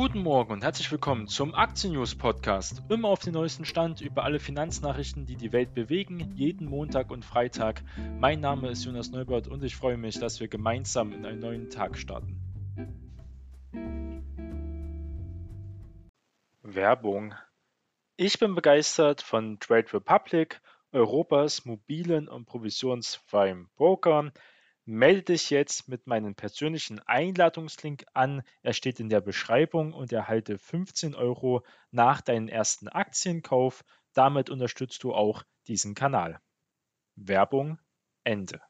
Guten Morgen und herzlich willkommen zum Aktien News Podcast. Immer auf den neuesten Stand über alle Finanznachrichten, die die Welt bewegen, jeden Montag und Freitag. Mein Name ist Jonas Neubert und ich freue mich, dass wir gemeinsam in einen neuen Tag starten. Werbung. Ich bin begeistert von Trade Republic, Europas mobilen und provisionsfreien Broker. Melde dich jetzt mit meinem persönlichen Einladungslink an. Er steht in der Beschreibung und erhalte 15 Euro nach deinem ersten Aktienkauf. Damit unterstützt du auch diesen Kanal. Werbung Ende.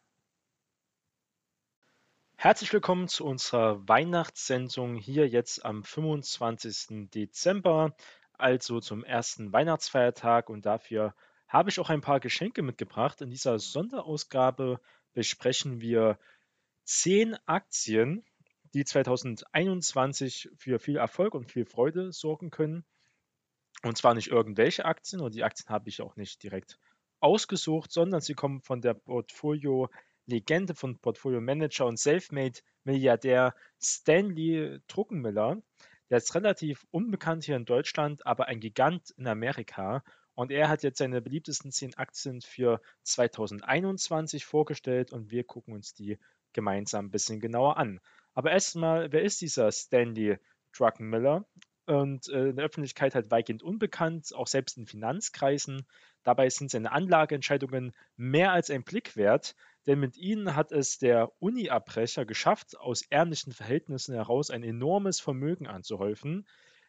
Herzlich willkommen zu unserer Weihnachtssendung hier jetzt am 25. Dezember, also zum ersten Weihnachtsfeiertag und dafür habe ich auch ein paar Geschenke mitgebracht. In dieser Sonderausgabe besprechen wir zehn Aktien, die 2021 für viel Erfolg und viel Freude sorgen können. Und zwar nicht irgendwelche Aktien, und die Aktien habe ich auch nicht direkt ausgesucht, sondern sie kommen von der Portfolio-Legende von Portfolio-Manager und Selfmade-Milliardär Stanley Druckenmiller. Der ist relativ unbekannt hier in Deutschland, aber ein Gigant in Amerika und er hat jetzt seine beliebtesten zehn Aktien für 2021 vorgestellt und wir gucken uns die gemeinsam ein bisschen genauer an. Aber erstmal, wer ist dieser Stanley Druckenmiller? Und äh, in der Öffentlichkeit halt weitgehend unbekannt, auch selbst in Finanzkreisen. Dabei sind seine Anlageentscheidungen mehr als ein Blick wert, denn mit ihnen hat es der Uni-Abbrecher geschafft, aus ärmlichen Verhältnissen heraus ein enormes Vermögen anzuhäufen,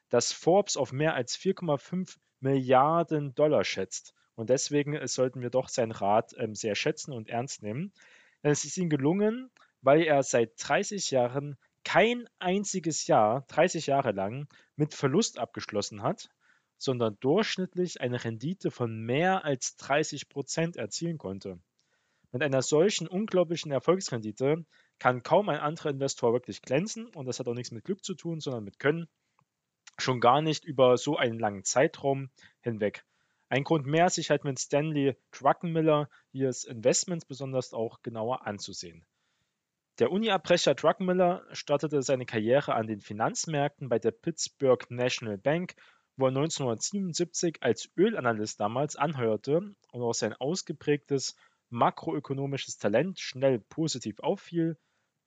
das Forbes auf mehr als 4,5 Milliarden Dollar schätzt. Und deswegen äh, sollten wir doch seinen Rat ähm, sehr schätzen und ernst nehmen. Denn es ist ihm gelungen, weil er seit 30 Jahren kein einziges Jahr, 30 Jahre lang, mit Verlust abgeschlossen hat, sondern durchschnittlich eine Rendite von mehr als 30 Prozent erzielen konnte. Mit einer solchen unglaublichen Erfolgsrendite kann kaum ein anderer Investor wirklich glänzen und das hat auch nichts mit Glück zu tun, sondern mit Können Schon gar nicht über so einen langen Zeitraum hinweg. Ein Grund mehr, sich halt mit Stanley Druckenmiller ihres Investments besonders auch genauer anzusehen. Der Uni-Abbrecher Druckenmiller startete seine Karriere an den Finanzmärkten bei der Pittsburgh National Bank, wo er 1977 als Ölanalyst damals anheuerte und auch sein ausgeprägtes makroökonomisches Talent schnell positiv auffiel.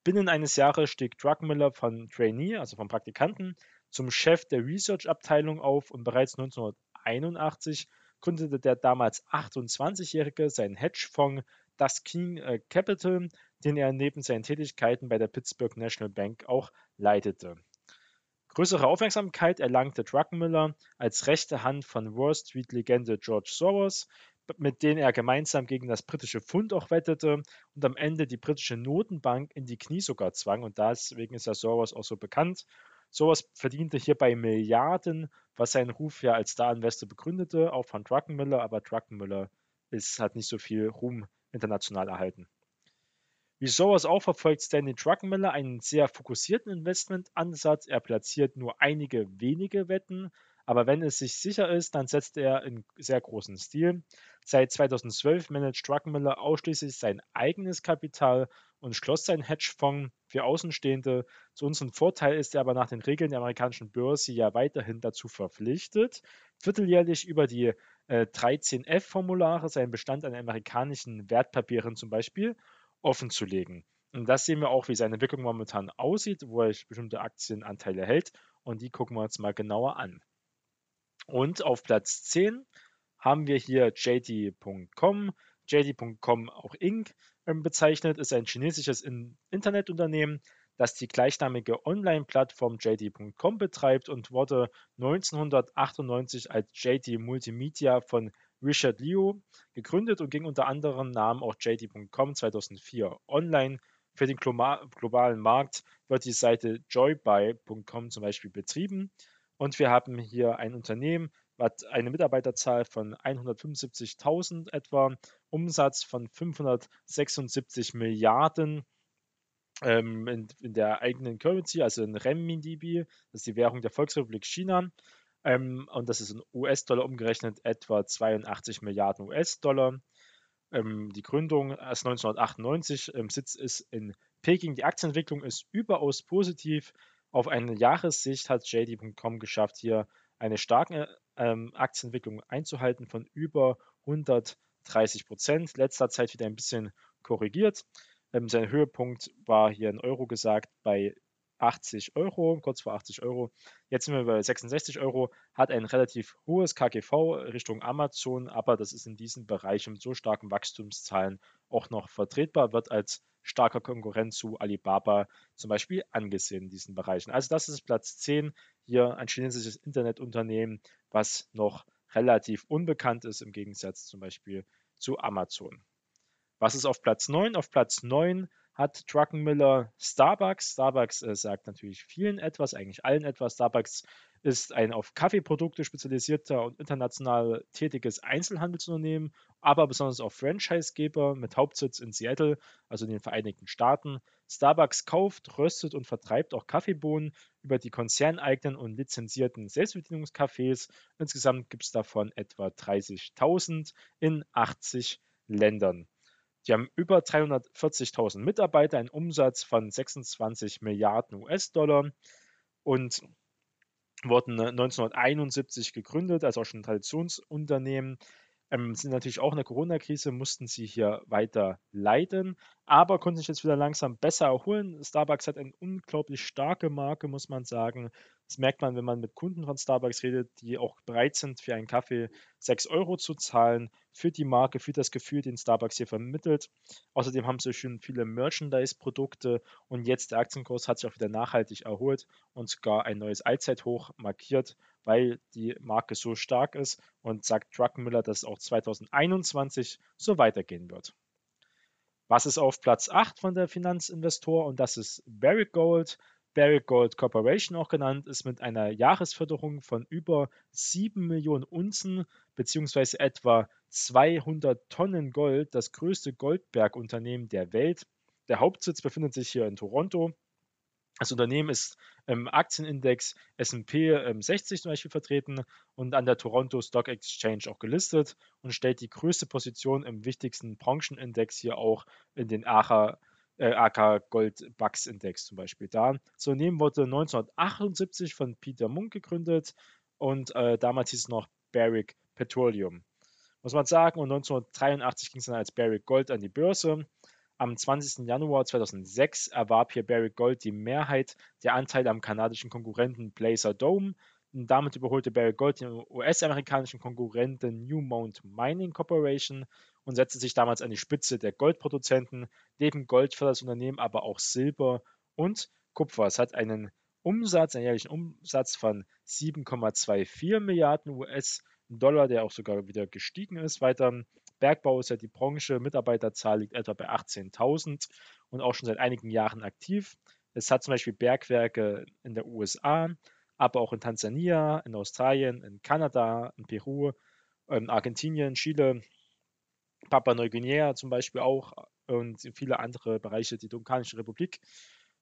Binnen eines Jahres stieg Druckenmiller von Trainee, also vom Praktikanten, zum Chef der Research-Abteilung auf und bereits 1981 gründete der damals 28-Jährige seinen Hedgefonds Das King äh, Capital, den er neben seinen Tätigkeiten bei der Pittsburgh National Bank auch leitete. Größere Aufmerksamkeit erlangte Druckenmiller als rechte Hand von Wall Street-Legende George Soros, mit denen er gemeinsam gegen das britische Pfund auch wettete und am Ende die britische Notenbank in die Knie sogar zwang. Und deswegen ist ja Soros auch so bekannt. Sowas verdiente hierbei Milliarden, was seinen Ruf ja als Star-Investor begründete, auch von Druckenmiller, aber Druckenmiller ist, hat nicht so viel Ruhm international erhalten. Wie sowas auch verfolgt Stanley Druckenmiller einen sehr fokussierten Investmentansatz. Er platziert nur einige wenige Wetten, aber wenn es sich sicher ist, dann setzt er in sehr großen Stil. Seit 2012 managt Druckenmiller ausschließlich sein eigenes Kapital und schloss sein Hedgefonds für Außenstehende. Zu unserem Vorteil ist er aber nach den Regeln der amerikanischen Börse ja weiterhin dazu verpflichtet, vierteljährlich über die äh, 13F-Formulare seinen Bestand an amerikanischen Wertpapieren zum Beispiel offenzulegen. Und das sehen wir auch, wie seine Entwicklung momentan aussieht, wo er bestimmte Aktienanteile hält. Und die gucken wir uns mal genauer an. Und auf Platz 10 haben wir hier JD.com. JD.com auch Inc. Ähm, bezeichnet, ist ein chinesisches Internetunternehmen, das die gleichnamige Online-Plattform JD.com betreibt und wurde 1998 als JD Multimedia von Richard Liu gegründet und ging unter anderem Namen auch JD.com 2004 online. Für den globalen Markt wird die Seite joybuy.com zum Beispiel betrieben. Und wir haben hier ein Unternehmen, hat eine Mitarbeiterzahl von 175.000 etwa, Umsatz von 576 Milliarden ähm, in, in, der eigenen Currency, also in Renminbi, das ist die Währung der Volksrepublik China. Ähm, und das ist in US-Dollar umgerechnet etwa 82 Milliarden US-Dollar. Ähm, die Gründung ist 1998, Sitz ist in Peking. Die Aktienentwicklung ist überaus positiv Auf eine Jahressicht hat JD.com geschafft, hier eine starke ähm, Aktienentwicklung einzuhalten von über 130 Prozent. Letzter Zeit wieder ein bisschen korrigiert. Ähm, sein Höhepunkt war hier in Euro gesagt bei 80 Euro, kurz vor 80 Euro. Jetzt sind wir bei 66 Euro, hat ein relativ hohes KGV Richtung Amazon, aber das ist in diesem Bereich mit so starken Wachstumszahlen auch noch vertretbar, wird als starker Konkurrent zu Alibaba zum Beispiel angesehen in diesen Bereichen. Also das ist Platz 10, hier ein chinesisches Internetunternehmen, was noch relativ unbekannt ist im Gegensatz zum Beispiel zu Amazon. Was ist auf Platz 9? Auf Platz 9 hat Druckenmiller Starbucks. Starbucks äh, sagt natürlich vielen etwas, eigentlich allen etwas. Starbucks ist ein auf Kaffeeprodukte spezialisierter und international tätiges Einzelhandelsunternehmen, aber besonders auch Franchisegeber mit Hauptsitz in Seattle, also in den Vereinigten Staaten. Starbucks kauft, röstet und vertreibt auch Kaffeebohnen über die konzerneigenen und lizenzierten Selbstbedienungscafés. Insgesamt gibt es davon etwa 30.000 in 80 Ländern. Die haben über 340.000 Mitarbeiter, einen Umsatz von 26 Milliarden US-Dollar und wurden 1971 gegründet, also auch schon ein Traditionsunternehmen. Ähm, sind natürlich auch in der Corona-Krise, mussten sie hier weiter leiden, aber konnten sich jetzt wieder langsam besser erholen. Starbucks hat eine unglaublich starke Marke, muss man sagen. Das merkt man, wenn man mit Kunden von Starbucks redet, die auch bereit sind, für einen Kaffee 6 Euro zu zahlen, für die Marke, für das Gefühl, den Starbucks hier vermittelt. Außerdem haben sie schon viele Merchandise-Produkte und jetzt der Aktienkurs hat sich auch wieder nachhaltig erholt und sogar ein neues Allzeithoch markiert, weil die Marke so stark ist und sagt Druckenmiller, dass es auch 2021 so weitergehen wird. Was ist auf Platz 8 von der Finanzinvestor? Und das ist Barrick Gold. Barrick Gold Corporation auch genannt, ist mit einer Jahresförderung von über 7 Millionen Unzen bzw. etwa 200 Tonnen Gold das größte Goldbergunternehmen der Welt. Der Hauptsitz befindet sich hier in Toronto. Das Unternehmen ist im Aktienindex SP 60 zum Beispiel vertreten und an der Toronto Stock Exchange auch gelistet und stellt die größte Position im wichtigsten Branchenindex hier auch in den AHA äh, AK Gold Bucks Index zum Beispiel da. Das Unternehmen wurde 1978 von Peter Munk gegründet und äh, damals hieß es noch Barrick Petroleum. Muss man sagen, und 1983 ging es dann als Barrick Gold an die Börse. Am 20. Januar 2006 erwarb hier Barrick Gold die Mehrheit der Anteile am kanadischen Konkurrenten Blazer Dome. Und damit überholte Barrick Gold den US-amerikanischen Konkurrenten Newmont Mining Corporation und setzte sich damals an die Spitze der Goldproduzenten. Neben Gold fördert das Unternehmen aber auch Silber und Kupfer. Es hat einen Umsatz, einen jährlichen Umsatz von 7,24 Milliarden US-Dollar, der auch sogar wieder gestiegen ist. Weiter Bergbau ist ja die Branche, Mitarbeiterzahl liegt etwa bei 18.000 und auch schon seit einigen Jahren aktiv. Es hat zum Beispiel Bergwerke in der USA, aber auch in Tansania, in Australien, in Kanada, in Peru, in Argentinien, Chile, Papua-Neuguinea zum Beispiel auch und viele andere Bereiche, die Dominikanische Republik.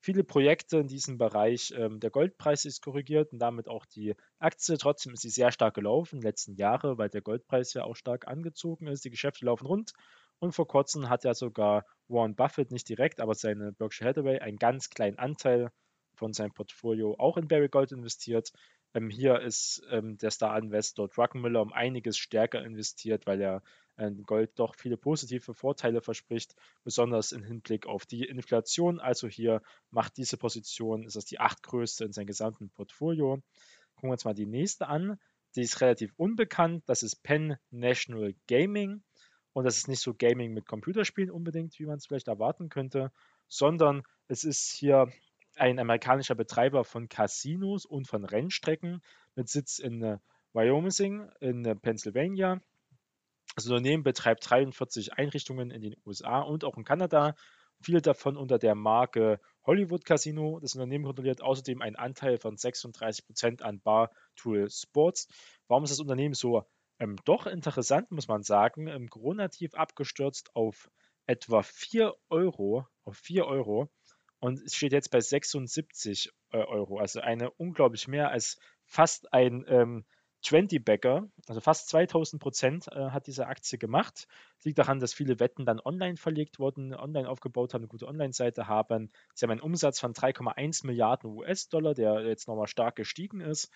Viele Projekte in diesem Bereich. Ähm, der Goldpreis ist korrigiert und damit auch die Aktie. Trotzdem ist sie sehr stark gelaufen in den letzten Jahren, weil der Goldpreis ja auch stark angezogen ist. Die Geschäfte laufen rund. Und vor kurzem hat ja sogar Warren Buffett nicht direkt, aber seine Berkshire Hathaway einen ganz kleinen Anteil von seinem Portfolio auch in Barry Gold investiert. Ähm, hier ist ähm, der Star-Investor Druckenmiller um einiges stärker investiert, weil er äh, Gold doch viele positive Vorteile verspricht, besonders im Hinblick auf die Inflation. Also hier macht diese Position, ist das die achtgrößte in seinem gesamten Portfolio. Gucken wir uns mal die nächste an. Die ist relativ unbekannt. Das ist Penn National Gaming. Und das ist nicht so Gaming mit Computerspielen unbedingt, wie man es vielleicht erwarten könnte, sondern es ist hier ein amerikanischer Betreiber von Casinos und von Rennstrecken mit Sitz in äh, Wyoming, in äh, Pennsylvania. Das Unternehmen betreibt 43 Einrichtungen in den USA und auch in Kanada, viele davon unter der Marke Hollywood Casino. Das Unternehmen kontrolliert außerdem einen Anteil von 36 Prozent an Bar Tool Sports. Warum ist das Unternehmen so ähm, doch interessant, muss man sagen? Im Corona-Tief abgestürzt auf etwa 4 Euro, auf 4 Euro und es steht jetzt bei 76 äh, Euro, also eine unglaublich mehr als fast ein ähm, 20 Bagger, also fast 2000 Prozent äh, hat diese Aktie gemacht. Liegt daran, dass viele Wetten dann online verlegt wurden, online aufgebaut haben, eine gute Online-Seite haben. Sie haben einen Umsatz von 3,1 Milliarden US-Dollar, der jetzt nochmal stark gestiegen ist.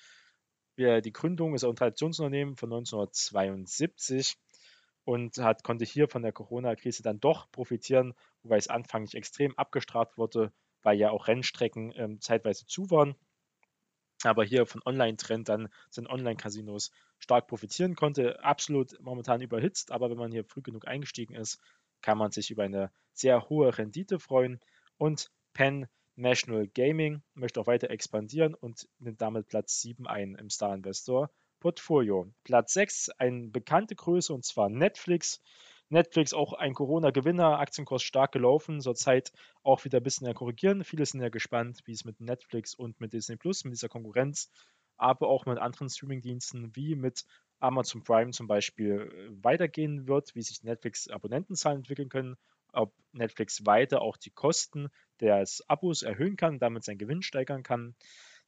Die Gründung ist auch ein Traditionsunternehmen von 1972 und hat, konnte hier von der Corona-Krise dann doch profitieren, wobei es anfanglich extrem abgestraft wurde, weil ja auch Rennstrecken ähm, zeitweise zu waren. Aber hier von Online-Trend dann sind Online-Casinos stark profitieren konnte. Absolut momentan überhitzt, aber wenn man hier früh genug eingestiegen ist, kann man sich über eine sehr hohe Rendite freuen. Und Penn National Gaming möchte auch weiter expandieren und nimmt damit Platz 7 ein im Star Investor Portfolio. Platz 6, eine bekannte Größe und zwar Netflix. Netflix auch ein Corona-Gewinner, Aktienkurs stark gelaufen, zurzeit auch wieder ein bisschen korrigieren. Viele sind ja gespannt, wie es mit Netflix und mit Disney Plus, mit dieser Konkurrenz, aber auch mit anderen Streaming-Diensten wie mit Amazon Prime zum Beispiel äh, weitergehen wird, wie sich Netflix-Abonnentenzahlen entwickeln können, ob Netflix weiter auch die Kosten des Abos erhöhen kann, damit seinen Gewinn steigern kann.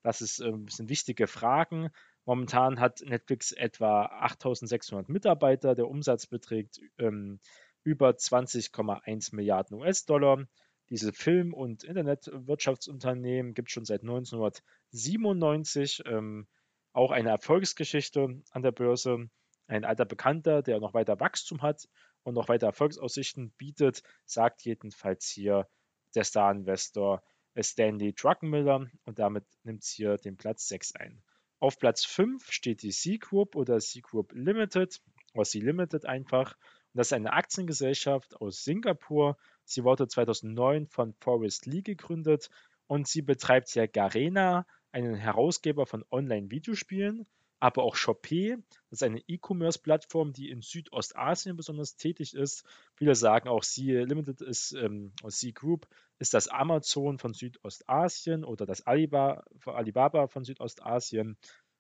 Das ist, äh, sind wichtige Fragen. Momentan hat Netflix etwa 8600 Mitarbeiter. Der Umsatz beträgt ähm, über 20,1 Milliarden US-Dollar. Diese Film- und Internetwirtschaftsunternehmen gibt es schon seit 1997. Ähm, auch eine Erfolgsgeschichte an der Börse. Ein alter Bekannter, der noch weiter Wachstum hat und noch weiter Erfolgsaussichten bietet, sagt jedenfalls hier der Star-Investor Stanley Druckenmiller und damit nimmt es hier den Platz 6 ein. Auf Platz 5 steht die C-Group oder C-Group Limited, oder C-Limited einfach. Und das ist eine Aktiengesellschaft aus Singapur. Sie wurde 2009 von Forest Lee gegründet und sie betreibt ja Garena, einen Herausgeber von Online-Videospielen aber auch Shopee. Das ist eine E-Commerce-Plattform, die in Südostasien besonders tätig ist. Viele sagen auch, C Limited ist, ähm, C Group ist das Amazon von Südostasien oder das Alibaba, von Südostasien.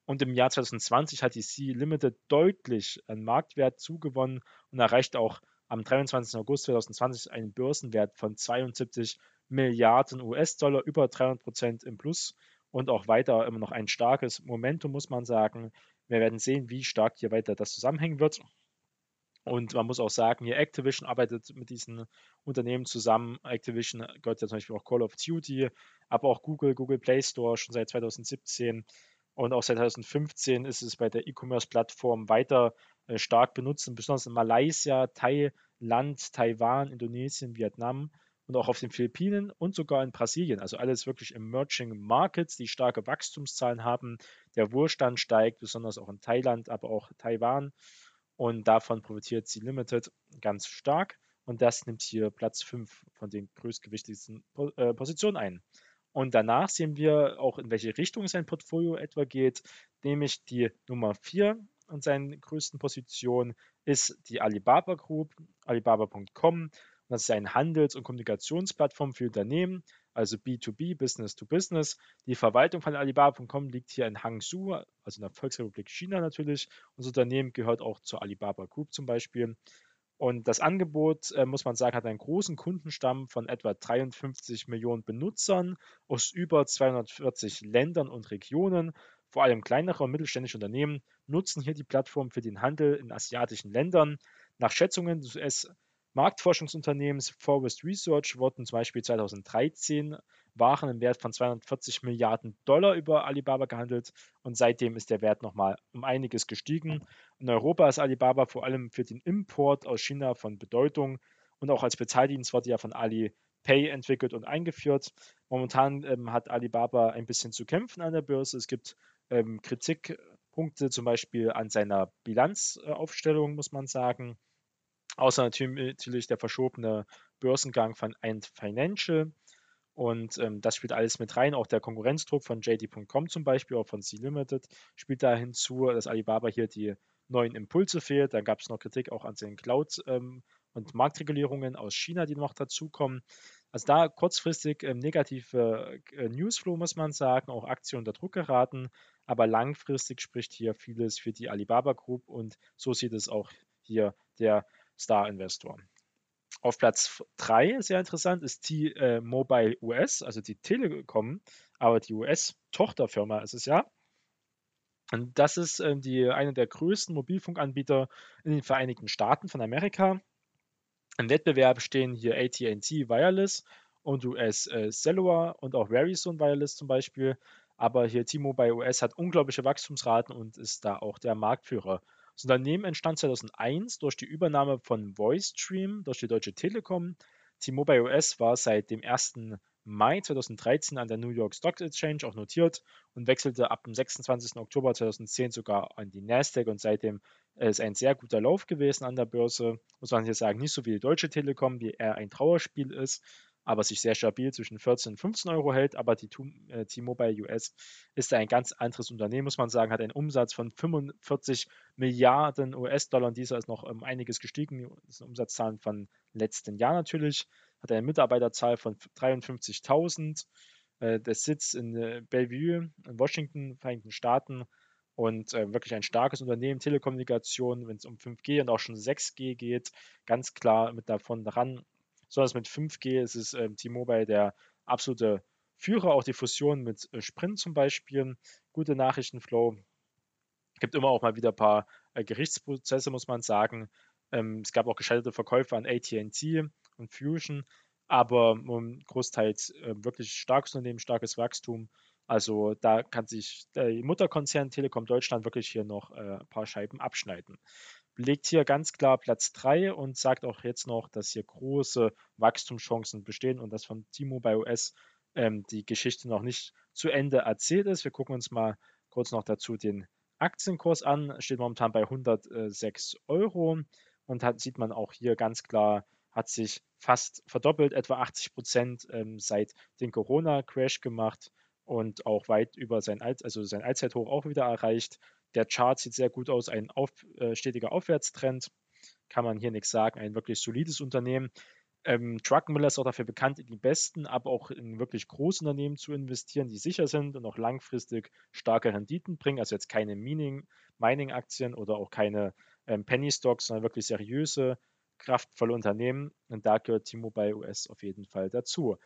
Und im Jahr 2020 hat die C Limited deutlich an Marktwert zugewonnen und erreicht auch am 23. August 2020 einen Börsenwert von 72 Milliarden US-Dollar, über 300 Prozent im Plus und auch weiter immer noch ein starkes Momentum, muss man sagen. Wir werden sehen, wie stark hier weiter das zusammenhängen wird. Und man muss auch sagen, hier Activision arbeitet mit diesen Unternehmen zusammen. Activision gehört ja zum Beispiel auch Call of Duty, aber auch Google, Google Play Store schon seit 2017. Und auch seit 2015 ist es bei der E-Commerce-Plattform weiter äh, stark benutzt, besonders in Malaysia, Thailand, Taiwan, Indonesien, Vietnam und auch auf den Philippinen und sogar in Brasilien. Also alles wirklich Emerging Markets, die starke Wachstumszahlen haben. Der Wohlstand steigt, besonders auch in Thailand, aber auch Taiwan. Und davon profitiert sie Limited ganz stark. Und das nimmt hier Platz 5 von den größtgewichtigsten äh, Positionen ein. Und danach sehen wir auch, in welche Richtung sein Portfolio etwa geht, nämlich die Nummer 4 in seinen größten Positionen ist die Alibaba Group, alibaba.com. Das ist eine Handels- und Kommunikationsplattform für Unternehmen, also B2B, Business to Business. Die Verwaltung von Alibaba.com liegt hier in Hangzhou, also in der Volksrepublik China natürlich. Unser Unternehmen gehört auch zur Alibaba Group zum Beispiel. Und das Angebot, äh, muss man sagen, hat einen großen Kundenstamm von etwa 53 Millionen Benutzern aus über 240 Ländern und Regionen. Vor allem kleinere und mittelständische Unternehmen nutzen hier die Plattform für den Handel in asiatischen Ländern. Nach Schätzungen des US Marktforschungsunternehmens Forest Research wurden zum Beispiel 2013 Waren im Wert von 240 Milliarden Dollar über Alibaba gehandelt und seitdem ist der Wert nochmal um einiges gestiegen. In Europa ist Alibaba vor allem für den Import aus China von Bedeutung und auch als Bezahldienst wurde ja von Alipay entwickelt und eingeführt. Momentan ähm, hat Alibaba ein bisschen zu kämpfen an der Börse. Es gibt ähm, Kritikpunkte zum Beispiel an seiner Bilanzaufstellung, muss man sagen. Außer natürlich der verschobene Börsengang von Ant Financial. Und ähm, das spielt alles mit rein. Auch der Konkurrenzdruck von JD.com zum Beispiel, auch von C-Limited, spielt da hinzu, dass Alibaba hier die neuen Impulse fehlt. Dann gab es noch Kritik auch an den Cloud- ähm, und Marktregulierungen aus China, die noch dazukommen. Also da kurzfristig ähm, negative äh, Newsflow, muss man sagen, auch Aktien unter Druck geraten. Aber langfristig spricht hier vieles für die Alibaba Group und so sieht es auch hier der Star-Investor. Auf Platz 3, sehr interessant, ist T-Mobile US, also die Telekom, aber die US-Tochterfirma ist es ja. Und das ist äh, die, einer der größten Mobilfunkanbieter in den Vereinigten Staaten von Amerika. Im Wettbewerb stehen hier AT&T Wireless und US äh, Cellular und auch Verizon Wireless zum Beispiel. Aber hier T-Mobile US hat unglaubliche Wachstumsraten und ist da auch der Marktführer. Das Unternehmen entstand 2001 durch die Übernahme von VoiceStream durch die Deutsche Telekom. T-Mobile US war seit dem 1. Mai 2013 an der New York Stock Exchange auch notiert und wechselte ab dem 26. Oktober 2010 sogar an die Nasdaq und seitdem ist ein sehr guter Lauf gewesen an der Börse. Muss man hier sagen, nicht so wie die Deutsche Telekom, die eher ein Trauerspiel ist, aber sich sehr stabil zwischen 14 und 15 Euro hält. Aber die äh, T-Mobile US ist ein ganz anderes Unternehmen, muss man sagen, hat einen Umsatz von 45 Milliarden US-Dollar dieser ist noch um einiges gestiegen. Das sind Umsatzzahlen von letzten Jahr natürlich. Hat eine Mitarbeiterzahl von 53.000. Äh, der Sitz in äh, Bellevue in Washington, Vereinigten Staaten und äh, wirklich ein starkes Unternehmen, Telekommunikation, wenn es um 5G und auch schon 6G geht, ganz klar mit davon dran Besonders mit 5G ist es äh, T-Mobile der absolute Führer, auch die Fusion mit äh, Sprint zum Beispiel. Gute Nachrichtenflow. Gibt immer auch mal wieder ein paar äh, Gerichtsprozesse, muss man sagen. Ähm, es gab auch gescheiterte Verkäufe an ATT und Fusion, aber großteils äh, wirklich starkes Unternehmen, starkes Wachstum. Also da kann sich der Mutterkonzern Telekom Deutschland wirklich hier noch äh, ein paar Scheiben abschneiden belegt hier ganz klar Platz 3 und sagt auch jetzt noch, dass hier große Wachstumschancen bestehen und dass von T-Mobile US ähm, die Geschichte noch nicht zu Ende erzählt ist. Wir gucken uns mal kurz noch dazu den Aktienkurs an. Steht momentan bei 106 Euro und hat, sieht man auch hier ganz klar, hat sich fast verdoppelt, etwa 80 Prozent ähm, seit dem Corona-Crash gemacht und auch weit über sein, Alt, also sein Allzeithoch auch wieder erreicht. Der Chart sieht sehr gut aus, ein auf, äh, stetiger Aufwärtstrend. Kann man hier nichts sagen, ein wirklich solides Unternehmen. Ähm, Druckenmiller ist auch dafür bekannt, in die besten, aber auch in wirklich große Unternehmen zu investieren, die sicher sind und auch langfristig starke Renditen bringen. Also jetzt keine Mining-Aktien oder auch keine ähm, Penny-Stocks, sondern wirklich seriöse, kraftvolle Unternehmen. Und da gehört T-Mobile US auf jeden Fall dazu.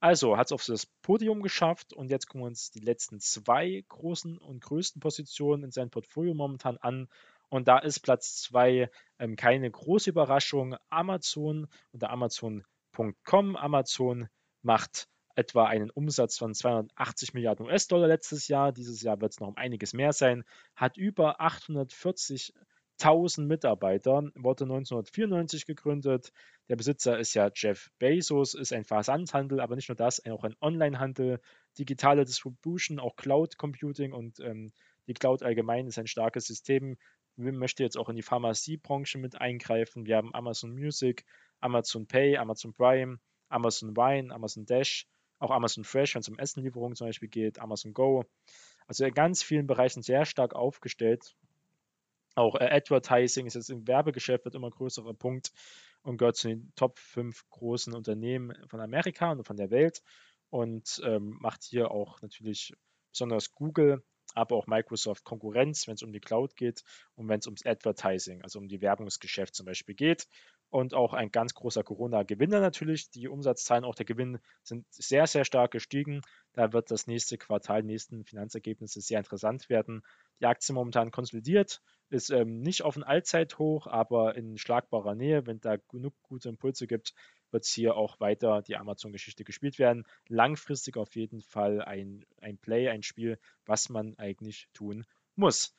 Also hat es auf das Podium geschafft und jetzt gucken wir uns die letzten zwei großen und größten Positionen in seinem Portfolio momentan an. Und da ist Platz 2 ähm, keine große Überraschung. Amazon unter Amazon.com. Amazon macht etwa einen Umsatz von 280 Milliarden US-Dollar letztes Jahr. Dieses Jahr wird es noch um einiges mehr sein. Hat über 840 1000 Mitarbeiter, wurde 1994 gegründet. Der Besitzer ist ja Jeff Bezos, ist ein Versandhandel, aber nicht nur das, auch ein Onlinehandel, digitale Distribution, auch Cloud Computing und ähm, die Cloud allgemein ist ein starkes System. Wir möchte jetzt auch in die Pharmaziebranche mit eingreifen. Wir haben Amazon Music, Amazon Pay, Amazon Prime, Amazon Wine, Amazon Dash, auch Amazon Fresh, wenn es um Essenlieferungen zum Beispiel geht, Amazon Go. Also in ganz vielen Bereichen sehr stark aufgestellt auch äh, Advertising ist jetzt im Werbegeschäft wird immer größerer Punkt und gehört zu den Top 5 großen Unternehmen von Amerika und von der Welt und ähm, macht hier auch natürlich besonders Google, aber auch Microsoft Konkurrenz, wenn es um die Cloud geht und wenn es ums Advertising, also um die Werbungsgeschäft zum Beispiel geht. Und auch ein ganz großer Corona-Gewinner natürlich. Die Umsatzzahlen, auch der Gewinn sind sehr, sehr stark gestiegen. Da wird das nächste Quartal, nächsten Finanzergebnisse sehr interessant werden. Die Aktie momentan konsolidiert, ist ähm, nicht auf ein Allzeithoch, aber in schlagbarer Nähe. Wenn da genug gute Impulse gibt, wird es hier auch weiter die Amazon-Geschichte gespielt werden. Langfristig auf jeden Fall ein, ein Play, ein Spiel, was man eigentlich tun muss.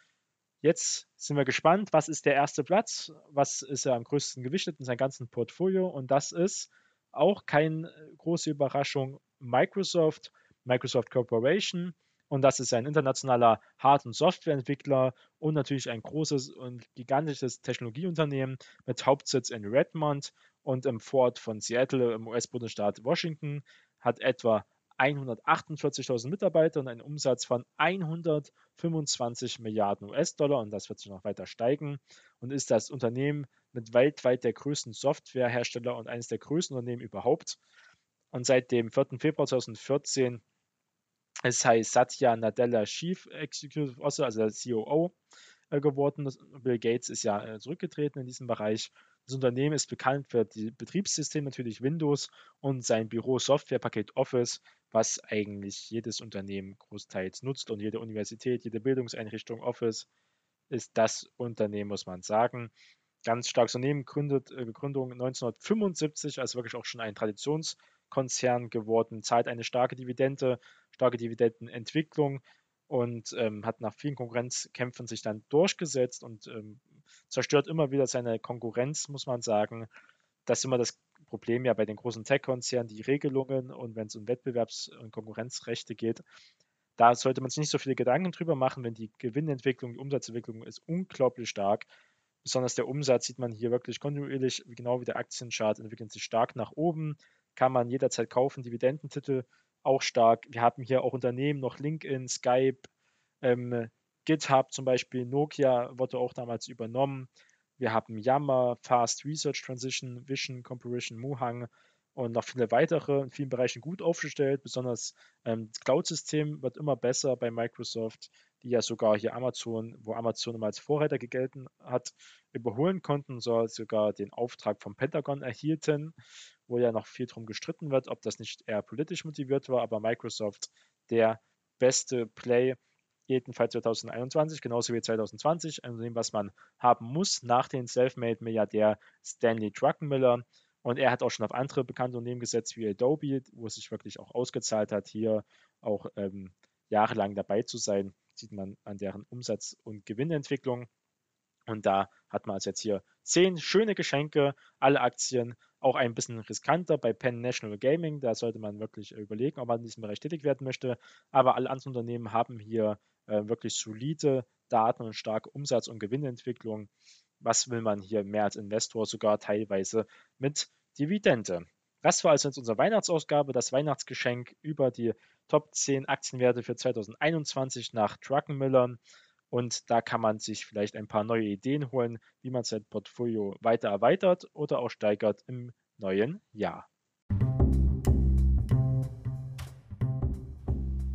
Jetzt sind wir gespannt, was ist der erste Platz, was ist er am größten gewichtet in seinem ganzen Portfolio. Und das ist auch keine große Überraschung Microsoft, Microsoft Corporation. Und das ist ein internationaler Hard- und Softwareentwickler und natürlich ein großes und gigantisches Technologieunternehmen mit Hauptsitz in Redmond und im Vorort von Seattle im US-Bundesstaat Washington, hat etwa 148.000 Mitarbeiter und einen Umsatz von 125 Milliarden US-Dollar und das wird sich noch weiter steigen und ist das Unternehmen mit weltweit der größten Softwarehersteller und eines der größten Unternehmen überhaupt. Und seit dem 4. Februar 2014 es heißt Satya Nadella Chief Executive Officer, also der COO äh, geworden. Bill Gates ist ja äh, zurückgetreten in diesem Bereich. Das Unternehmen ist bekannt für die Betriebssysteme, natürlich Windows und sein Büro Softwarepaket Office, was eigentlich jedes Unternehmen großteils nutzt und jede Universität, jede Bildungseinrichtung, Office ist das Unternehmen, muss man sagen. Ganz starkes Unternehmen, gründet, äh, Gründung 1975, also wirklich auch schon ein Traditionskonzern geworden, zahlt eine starke Dividende, starke Dividendenentwicklung und ähm, hat nach vielen Konkurrenzkämpfen sich dann durchgesetzt und ähm, zerstört immer wieder seine Konkurrenz, muss man sagen. Das ist immer das Problem ja bei den großen Tech-Konzernen, die Regelungen und wenn es um Wettbewerbs- und Konkurrenzrechte geht, da sollte man sich nicht so viele Gedanken drüber machen, wenn die Gewinnentwicklung, die Umsatzentwicklung ist unglaublich stark. Besonders der Umsatz sieht man hier wirklich kontinuierlich, genau wie der Aktienchart, entwickelt sich stark nach oben. Kann man jederzeit kaufen, Dividendentitel auch stark. Wir haben hier auch Unternehmen, noch LinkedIn, Skype, ähm, GitHub zum Beispiel, Nokia wurde auch damals übernommen. Wir haben Yammer, Fast Research Transition, Vision, Comparison, Muhang und noch viele weitere in vielen Bereichen gut aufgestellt. Besonders ähm, das Cloud-System wird immer besser bei Microsoft, die ja sogar hier Amazon, wo Amazon immer als Vorreiter gegelten hat, überholen konnten, so sogar den Auftrag vom Pentagon erhielten, wo ja noch viel drum gestritten wird, ob das nicht eher politisch motiviert war, aber Microsoft der beste Play jedenfalls 2021, genauso wie 2020, ein Unternehmen, was man haben muss nach dem Selfmade-Milliardär Stanley Druckenmiller. Und er hat auch schon auf andere bekannte Unternehmen gesetzt wie Adobe, wo es sich wirklich auch ausgezahlt hat, hier auch ähm, jahrelang dabei zu sein. Sieht man an deren Umsatz- und Gewinnentwicklung. Und da hat man also jetzt hier zehn schöne Geschenke, alle Aktien, auch ein bisschen riskanter bei Penn National Gaming. Da sollte man wirklich überlegen, ob man in diesem Bereich tätig werden möchte. Aber alle anderen Unternehmen haben hier äh, wirklich solide Daten und starke Umsatz- und Gewinnentwicklung. Was will man hier mehr als Investor sogar teilweise mit Dividende? Das war also jetzt unsere Weihnachtsausgabe, das Weihnachtsgeschenk über die Top 10 Aktienwerte für 2021 nach Druckenmiller. Und da kann man sich vielleicht ein paar neue Ideen holen, wie man sein Portfolio weiter erweitert oder auch steigert im neuen Jahr.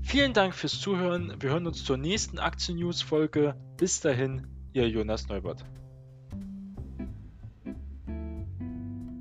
Vielen Dank fürs Zuhören. Wir hören uns zur nächsten Aktien-News-Folge. Bis dahin, Ihr Jonas Neubert.